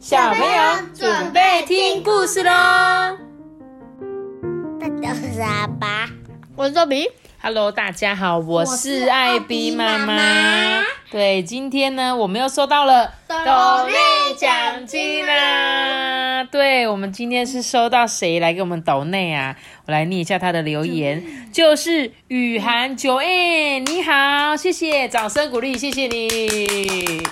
小朋友准备听故事喽！大家好，我是阿爸，我是周比。Hello，大家好，我是艾比妈妈妈。对，今天呢，我们又收到了抖内奖金啦！对，我们今天是收到谁来给我们抖内啊？我来念一下他的留言，就是雨涵九 N，你好，谢谢，掌声鼓励，谢谢你。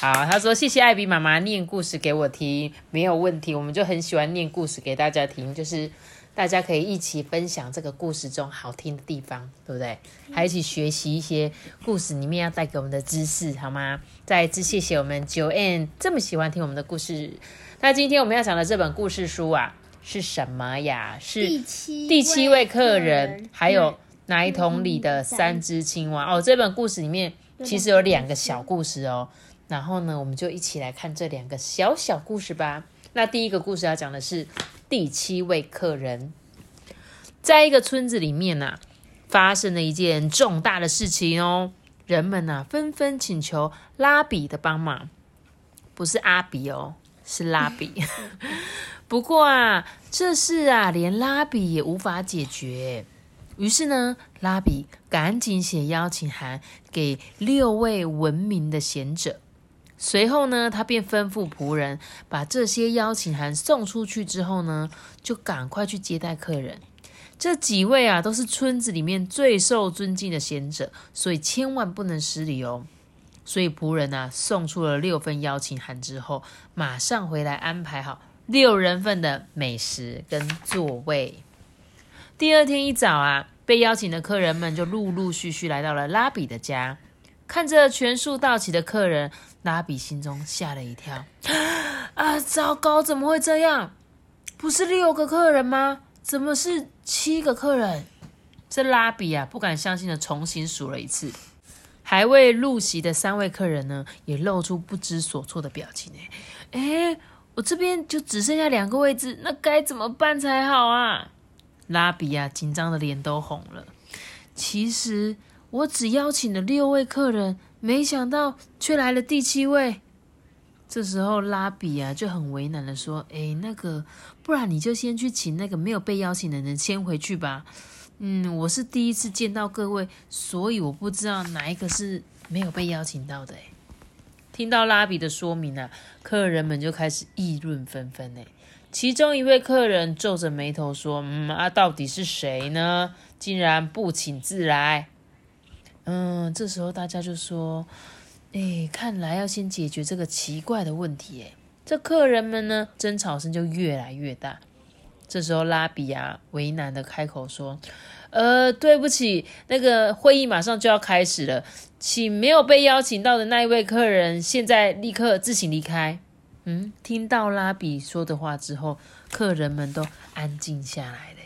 好，他说谢谢艾比妈妈念故事给我听，没有问题，我们就很喜欢念故事给大家听，就是大家可以一起分享这个故事中好听的地方，对不对？还一起学习一些故事里面要带给我们的知识，好吗？再一次谢谢我们九 N 这么喜欢听我们的故事。那今天我们要讲的这本故事书啊，是什么呀？是第七第七位客人，还有奶桶里的三只青蛙哦。这本故事里面其实有两个小故事哦。然后呢，我们就一起来看这两个小小故事吧。那第一个故事要讲的是第七位客人，在一个村子里面呐、发生了一件重大的事情哦。人们呐、纷纷请求拉比的帮忙，不是阿比哦，是拉比。不过啊，这事啊，连拉比也无法解决。于是呢，拉比赶紧写邀请函给六位闻名的贤者。随后呢，他便吩咐仆人把这些邀请函送出去之后呢，就赶快去接待客人。这几位啊，都是村子里面最受尊敬的贤者，所以千万不能失礼哦。所以仆人啊，送出了六份邀请函之后，马上回来安排好六人份的美食跟座位。第二天一早啊，被邀请的客人们就陆陆续续来到了拉比的家。看着全数到齐的客人，拉比心中吓了一跳。啊，糟糕，怎么会这样？不是六个客人吗？怎么是七个客人？这拉比啊，不敢相信的重新数了一次。还未入席的三位客人呢，也露出不知所措的表情。哎，哎，我这边就只剩下两个位置，那该怎么办才好啊？拉比啊，紧张的脸都红了。其实我只邀请了六位客人，没想到却来了第七位。这时候拉比啊就很为难的说：“哎，那个，不然你就先去请那个没有被邀请的人先回去吧。嗯，我是第一次见到各位，所以我不知道哪一个是没有被邀请到的。”哎，听到拉比的说明啊，客人们就开始议论纷纷。哎，其中一位客人皱着眉头说：“嗯啊，到底是谁呢？竟然不请自来？”嗯，这时候大家就说：“哎，看来要先解决这个奇怪的问题。”哎，这客人们呢，争吵声就越来越大。这时候拉比啊，为难的开口说：“呃，对不起，那个会议马上就要开始了，请没有被邀请到的那一位客人现在立刻自行离开。”嗯，听到拉比说的话之后，客人们都安静下来了。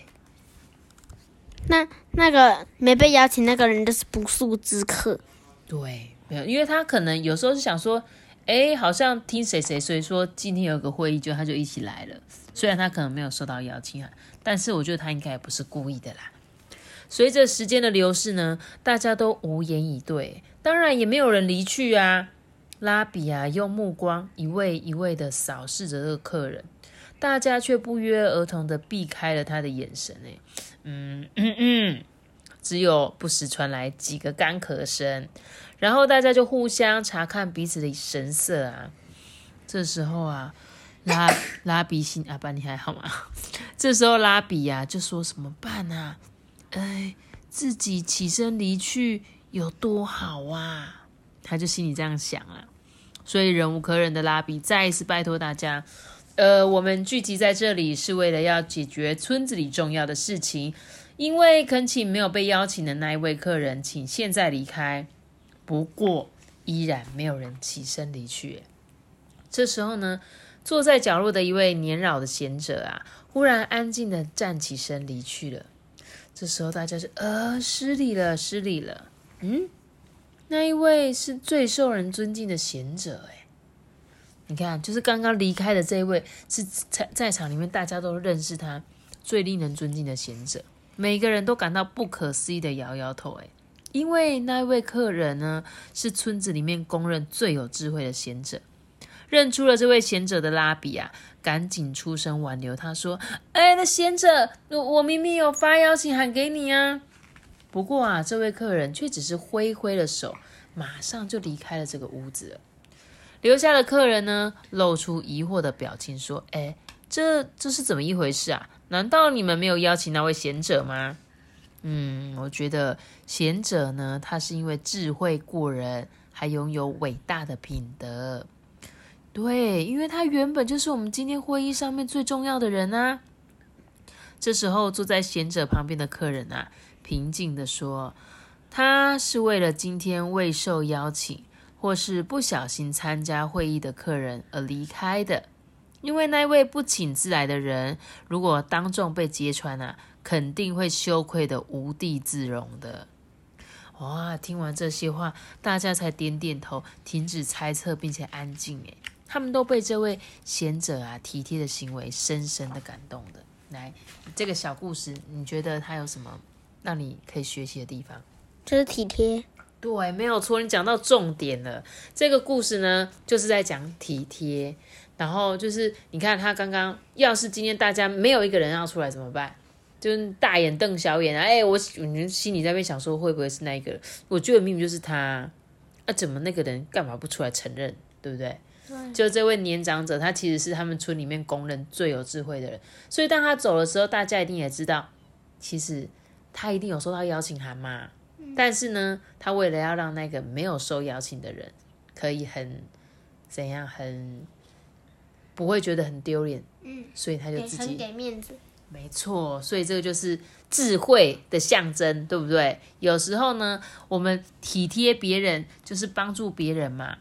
那那个没被邀请那个人就是不速之客。对，没有，因为他可能有时候是想说，哎，好像听谁谁谁说今天有个会议，就他就一起来了。虽然他可能没有收到邀请函，但是我觉得他应该也不是故意的啦。随着时间的流逝呢，大家都无言以对，当然也没有人离去啊。拉比啊，用目光一位一位的扫视着这个客人，大家却不约而同的避开了他的眼神。哎，嗯嗯嗯，只有不时传来几个干咳声，然后大家就互相查看彼此的神色啊。这时候啊，拉 拉比心阿爸你还好吗？这时候拉比呀、就说怎么办啊？哎，自己起身离去有多好啊？他就心里这样想啊。所以忍无可忍的拉比再一次拜托大家，呃，我们聚集在这里是为了要解决村子里重要的事情，因为恳请没有被邀请的那一位客人，请现在离开。不过依然没有人起身离去。这时候呢，坐在角落的一位年老的贤者啊，忽然安静的站起身离去了。这时候大家是呃失礼了，失礼了。嗯，那一位是最受人尊敬的贤者哎。你看，就是刚刚离开的这位，是在在场里面大家都认识他最令人尊敬的贤者，每个人都感到不可思议的摇摇头哎。因为那位客人呢，是村子里面公认最有智慧的贤者，认出了这位贤者的拉比啊，赶紧出声挽留他，说：“哎，那贤者，我我明明有发邀请函给你啊。”不过啊，这位客人却只是挥挥了手，马上就离开了这个屋子。留下的客人呢，露出疑惑的表情，说：“哎，这这是怎么一回事啊？难道你们没有邀请那位贤者吗？”嗯，我觉得贤者呢，他是因为智慧过人，还拥有伟大的品德。对，因为他原本就是我们今天会议上面最重要的人啊。这时候坐在贤者旁边的客人啊。平静的说：“他是为了今天未受邀请，或是不小心参加会议的客人而离开的。因为那位不请自来的人，如果当众被揭穿啊，肯定会羞愧的无地自容的。”哇！听完这些话，大家才点点头，停止猜测，并且安静。诶，他们都被这位贤者啊体贴的行为深深的感动的。来，这个小故事，你觉得他有什么？让你可以学习的地方，就是体贴。对，没有错，你讲到重点了。这个故事呢，就是在讲体贴。然后就是，你看他刚刚，要是今天大家没有一个人要出来怎么办？就是大眼瞪小眼啊！哎，我你心里在那边想说，会不会是那一个？我觉得明明就是他，那怎么那个人干嘛不出来承认？对不对？对。就这位年长者，他其实是他们村里面公认最有智慧的人，所以当他走的时候，大家一定也知道，其实。他一定有收到邀请函嘛？但是呢，他为了要让那个没有收邀请的人可以很怎样，很不会觉得很丢脸，嗯，所以他就自己给面子。没错，所以这个就是智慧的象征，对不对？有时候呢，我们体贴别人就是帮助别人嘛。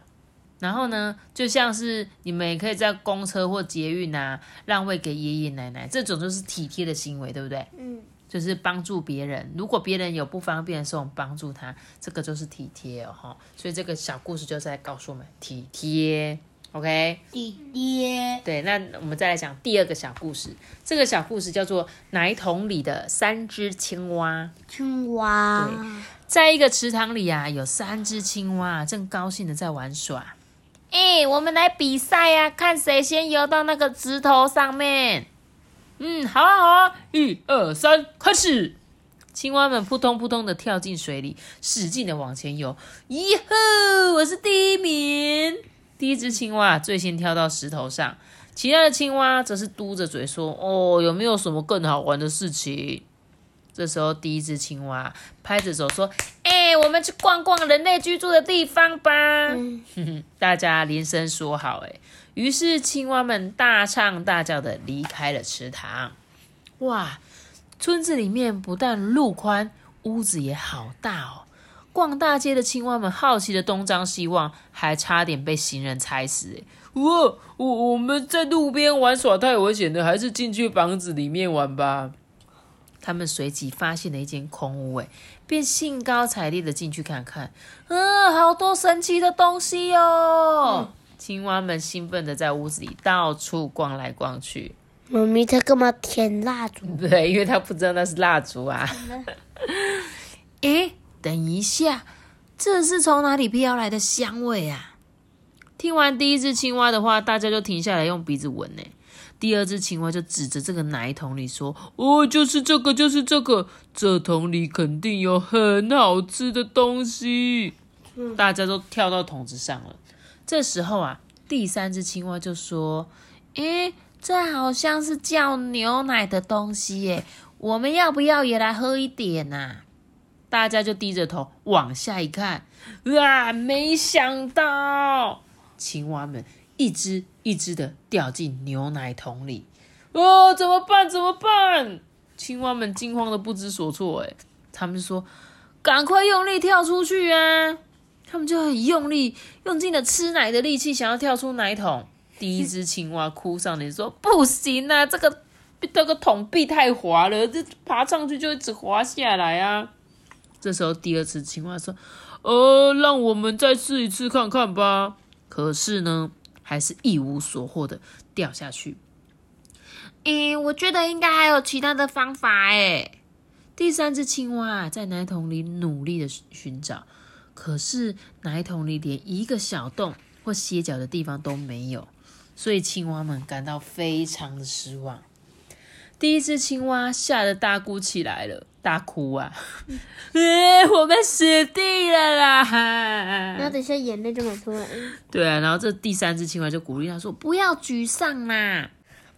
然后呢，就像是你们也可以在公车或捷运啊让位给爷爷奶奶，这种就是体贴的行为，对不对？嗯。就是帮助别人，如果别人有不方便的时候，帮助他，这个就是体贴哦，哈。所以这个小故事就在告诉我们体贴，OK？体贴。对，那我们再来讲第二个小故事。这个小故事叫做《奶桶里的三只青蛙》。青蛙。对，在一个池塘里啊，有三只青蛙正高兴的在玩耍。哎，我们来比赛呀，看谁先游到那个石头上面。嗯，好啊，好啊，一二三，开始！青蛙们扑通扑通的跳进水里，使劲的往前游。咦吼，我是第一名！第一只青蛙最先跳到石头上，其他的青蛙则是嘟着嘴说：“哦，有没有什么更好玩的事情？”这时候，第一只青蛙拍着手说：“哎，我们去逛逛人类居住的地方吧！” 大家连声说好，哎。于是，青蛙们大唱大叫的离开了池塘。哇，村子里面不但路宽，屋子也好大哦。逛大街的青蛙们好奇的东张西望，还差点被行人踩死。哇，我我们在路边玩耍太危险了，还是进去房子里面玩吧。他们随即发现了一间空屋，哎，便兴高采烈的进去看看。嗯，好多神奇的东西哦。青蛙们兴奋的在屋子里到处逛来逛去。妈咪，他干嘛舔蜡烛？对，因为他不知道那是蜡烛啊。哎，等一下，这是从哪里飘来的香味啊？听完第一只青蛙的话，大家就停下来用鼻子闻呢。第二只青蛙就指着这个奶桶里说：“哦，就是这个，就是这个，这桶里肯定有很好吃的东西。”大家都跳到桶子上了。这时候啊，第三只青蛙就说：“诶，这好像是叫牛奶的东西耶，我们要不要也来喝一点呐？”大家就低着头往下一看，哇！没想到青蛙们一只一只的掉进牛奶桶里，哦，怎么办？怎么办？青蛙们惊慌的不知所措。哎，他们说：“赶快用力跳出去啊！”他们就很用力，用尽了吃奶的力气，想要跳出奶桶。第一只青蛙哭丧脸说：“不行啊，这个这个桶壁太滑了，这爬上去就一直滑下来啊。”这时候，第二只青蛙说：“呃，让我们再试一次看看吧。”可是呢，还是一无所获的掉下去。诶，我觉得应该还有其他的方法诶。第三只青蛙在奶桶里努力的寻找。可是奶桶里连一个小洞或歇脚的地方都没有，所以青蛙们感到非常的失望。第一只青蛙吓得大哭起来了，大哭啊！哎，我们死定了啦！然后等下眼泪就满出来了。对啊，然后这第三只青蛙就鼓励他说：“不要沮丧啦。”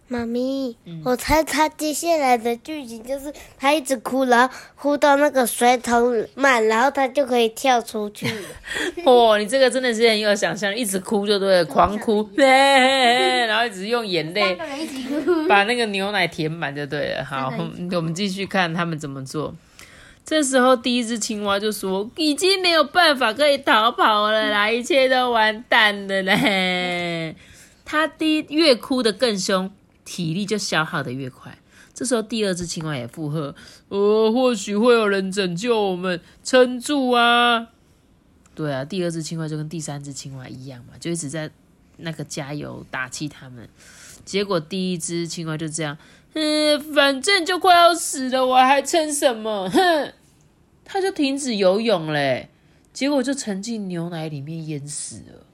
妈咪，我猜他接下来的剧情就是他一直哭，然后哭到那个水桶满，然后他就可以跳出去了。哦，你这个真的是很有想象，一直哭就对了，狂哭，然后一直用眼泪。把那个牛奶填满就对了。好，我们继续看他们怎么做。这时候，第一只青蛙就说：“已经没有办法可以逃跑了啦，一切都完蛋了嘞。”他第越哭得更凶。体力就消耗的越快，这时候第二只青蛙也附和：“呃，或许会有人拯救我们，撑住啊！”对啊，第二只青蛙就跟第三只青蛙一样嘛，就一直在那个加油打气他们。结果第一只青蛙就这样，嗯，反正就快要死了，我还撑什么？哼，他就停止游泳嘞，结果就沉进牛奶里面淹死了。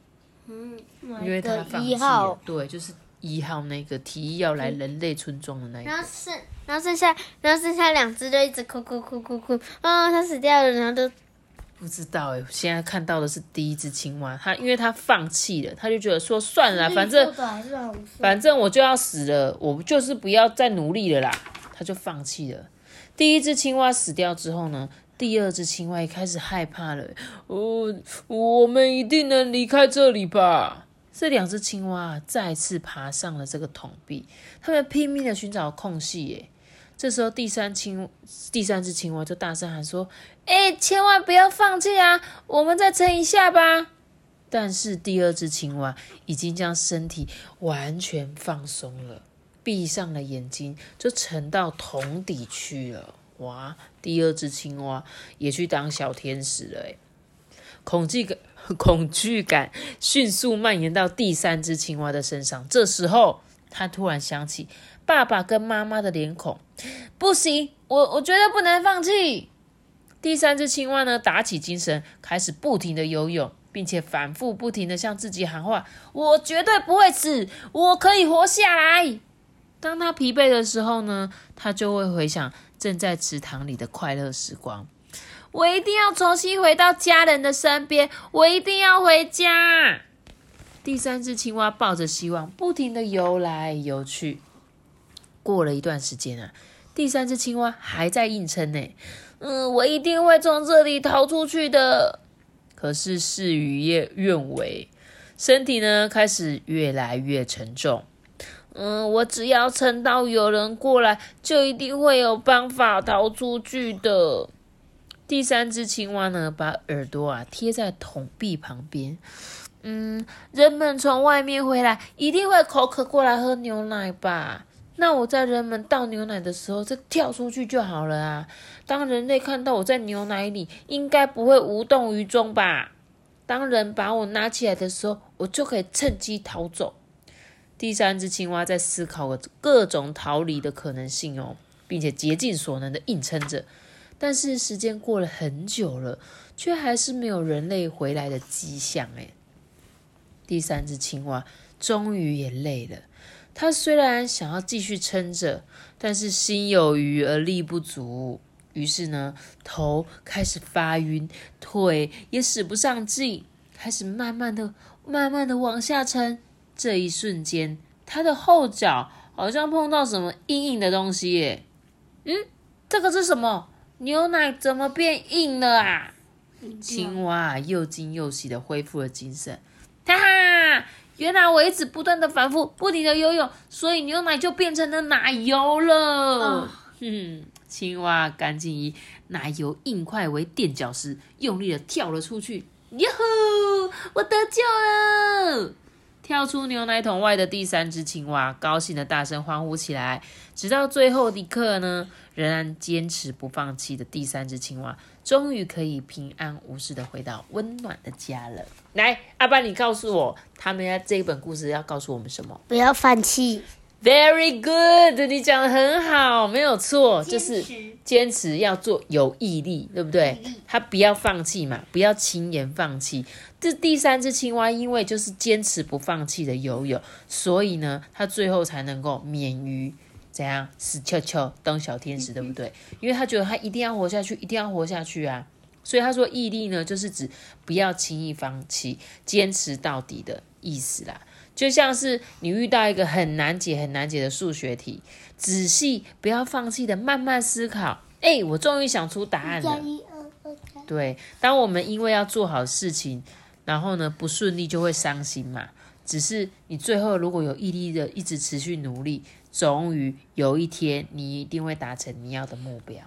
嗯，因为他放弃了。对，就是。一号那个提议要来人类村庄的那一个，然后剩，然后剩下，然后剩下两只就一直哭哭哭哭哭，啊，它死掉了，然后都不知道哎。现在看到的是第一只青蛙，它因为它放弃了，它就觉得说算了，反正反正我就要死了，我就是不要再努力了啦，它就放弃了。第一只青蛙死掉之后呢，第二只青蛙也开始害怕了，哦，我们一定能离开这里吧。这两只青蛙再次爬上了这个桶壁，它们拼命的寻找空隙。耶，这时候第三青第三只青蛙就大声喊说：“哎，千万不要放弃啊！我们再撑一下吧。”但是第二只青蛙已经将身体完全放松了，闭上了眼睛，就沉到桶底去了。哇！第二只青蛙也去当小天使了。哎，恐惧感。恐惧感迅速蔓延到第三只青蛙的身上。这时候，他突然想起爸爸跟妈妈的脸孔。不行，我我绝对不能放弃。第三只青蛙呢，打起精神，开始不停的游泳，并且反复不停的向自己喊话：“我绝对不会死，我可以活下来。”当他疲惫的时候呢，他就会回想正在池塘里的快乐时光。我一定要重新回到家人的身边，我一定要回家。第三只青蛙抱着希望，不停的游来游去。过了一段时间啊，第三只青蛙还在硬撑呢。嗯，我一定会从这里逃出去的。可是事与愿愿违，身体呢开始越来越沉重。嗯，我只要撑到有人过来，就一定会有办法逃出去的。第三只青蛙呢，把耳朵啊贴在桶壁旁边。嗯，人们从外面回来，一定会口渴过来喝牛奶吧？那我在人们倒牛奶的时候，再跳出去就好了啊！当人类看到我在牛奶里，应该不会无动于衷吧？当人把我拿起来的时候，我就可以趁机逃走。第三只青蛙在思考各种逃离的可能性哦，并且竭尽所能的硬撑着。但是时间过了很久了，却还是没有人类回来的迹象。哎，第三只青蛙终于也累了。它虽然想要继续撑着，但是心有余而力不足。于是呢，头开始发晕，腿也使不上劲，开始慢慢的、慢慢的往下沉。这一瞬间，它的后脚好像碰到什么硬硬的东西。耶，嗯，这个是什么？牛奶怎么变硬了啊？青蛙又惊又喜的恢复了精神，哈哈！原来我一直不断的反复不停的游泳，所以牛奶就变成了奶油了。哼，青蛙赶紧以奶油硬块为垫脚石，用力的跳了出去。哟吼！我得救了！跳出牛奶桶外的第三只青蛙高兴的大声欢呼起来。直到最后一刻呢，仍然坚持不放弃的第三只青蛙，终于可以平安无事的回到温暖的家了。来，阿爸，你告诉我，他们要这一本故事要告诉我们什么？不要放弃。Very good，你讲的很好，没有错，就是坚持要做，有毅力，对不对？他不要放弃嘛，不要轻言放弃。这第三只青蛙因为就是坚持不放弃的游泳，所以呢，它最后才能够免于怎样死翘翘当小天使，对不对？因为他觉得他一定要活下去，一定要活下去啊。所以他说毅力呢，就是指不要轻易放弃，坚持到底的意思啦。就像是你遇到一个很难解、很难解的数学题，仔细不要放弃的慢慢思考。哎，我终于想出答案了。对，当我们因为要做好事情，然后呢不顺利就会伤心嘛。只是你最后如果有毅力的一直持续努力，终于有一天你一定会达成你要的目标。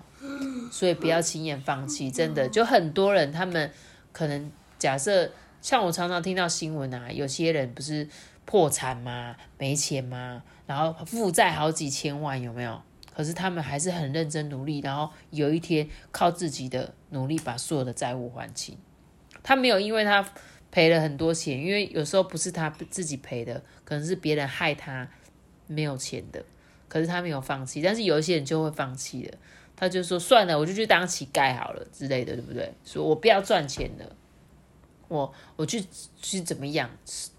所以不要轻言放弃，真的就很多人他们可能假设像我常常听到新闻啊，有些人不是。破产吗？没钱吗？然后负债好几千万，有没有？可是他们还是很认真努力，然后有一天靠自己的努力把所有的债务还清。他没有因为他赔了很多钱，因为有时候不是他自己赔的，可能是别人害他没有钱的。可是他没有放弃，但是有一些人就会放弃了，他就说算了，我就去当乞丐好了之类的，对不对？说我不要赚钱了。我我去去怎么样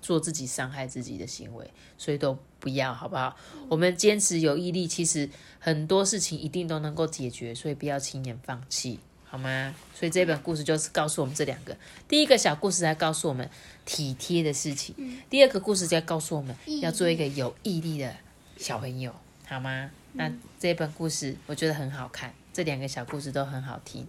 做自己伤害自己的行为，所以都不要，好不好？我们坚持有毅力，其实很多事情一定都能够解决，所以不要轻言放弃，好吗？所以这本故事就是告诉我们这两个：第一个小故事在告诉我们体贴的事情，第二个故事在告诉我们要做一个有毅力的小朋友，好吗？那这本故事我觉得很好看。这两个小故事都很好听，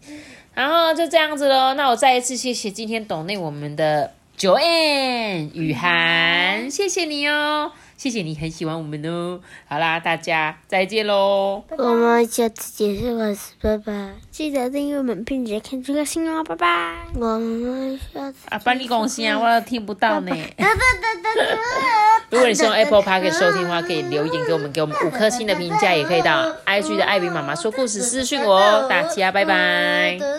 然后就这样子喽。那我再一次谢谢今天懂内我们的 Joanne 雨涵，谢谢你哦，谢谢你很喜欢我们哦。好啦，大家再见喽，我们下次结束了，拜拜。记得订阅我们，并且看这个新哦，拜拜。我们下次啊，帮你讲声啊，我听不到呢。如果你是用 Apple Park 收听的话，可以留言给我们，给我们五颗星的评价，也可以到 IG 的艾比妈妈说故事私讯我哦。大家拜拜。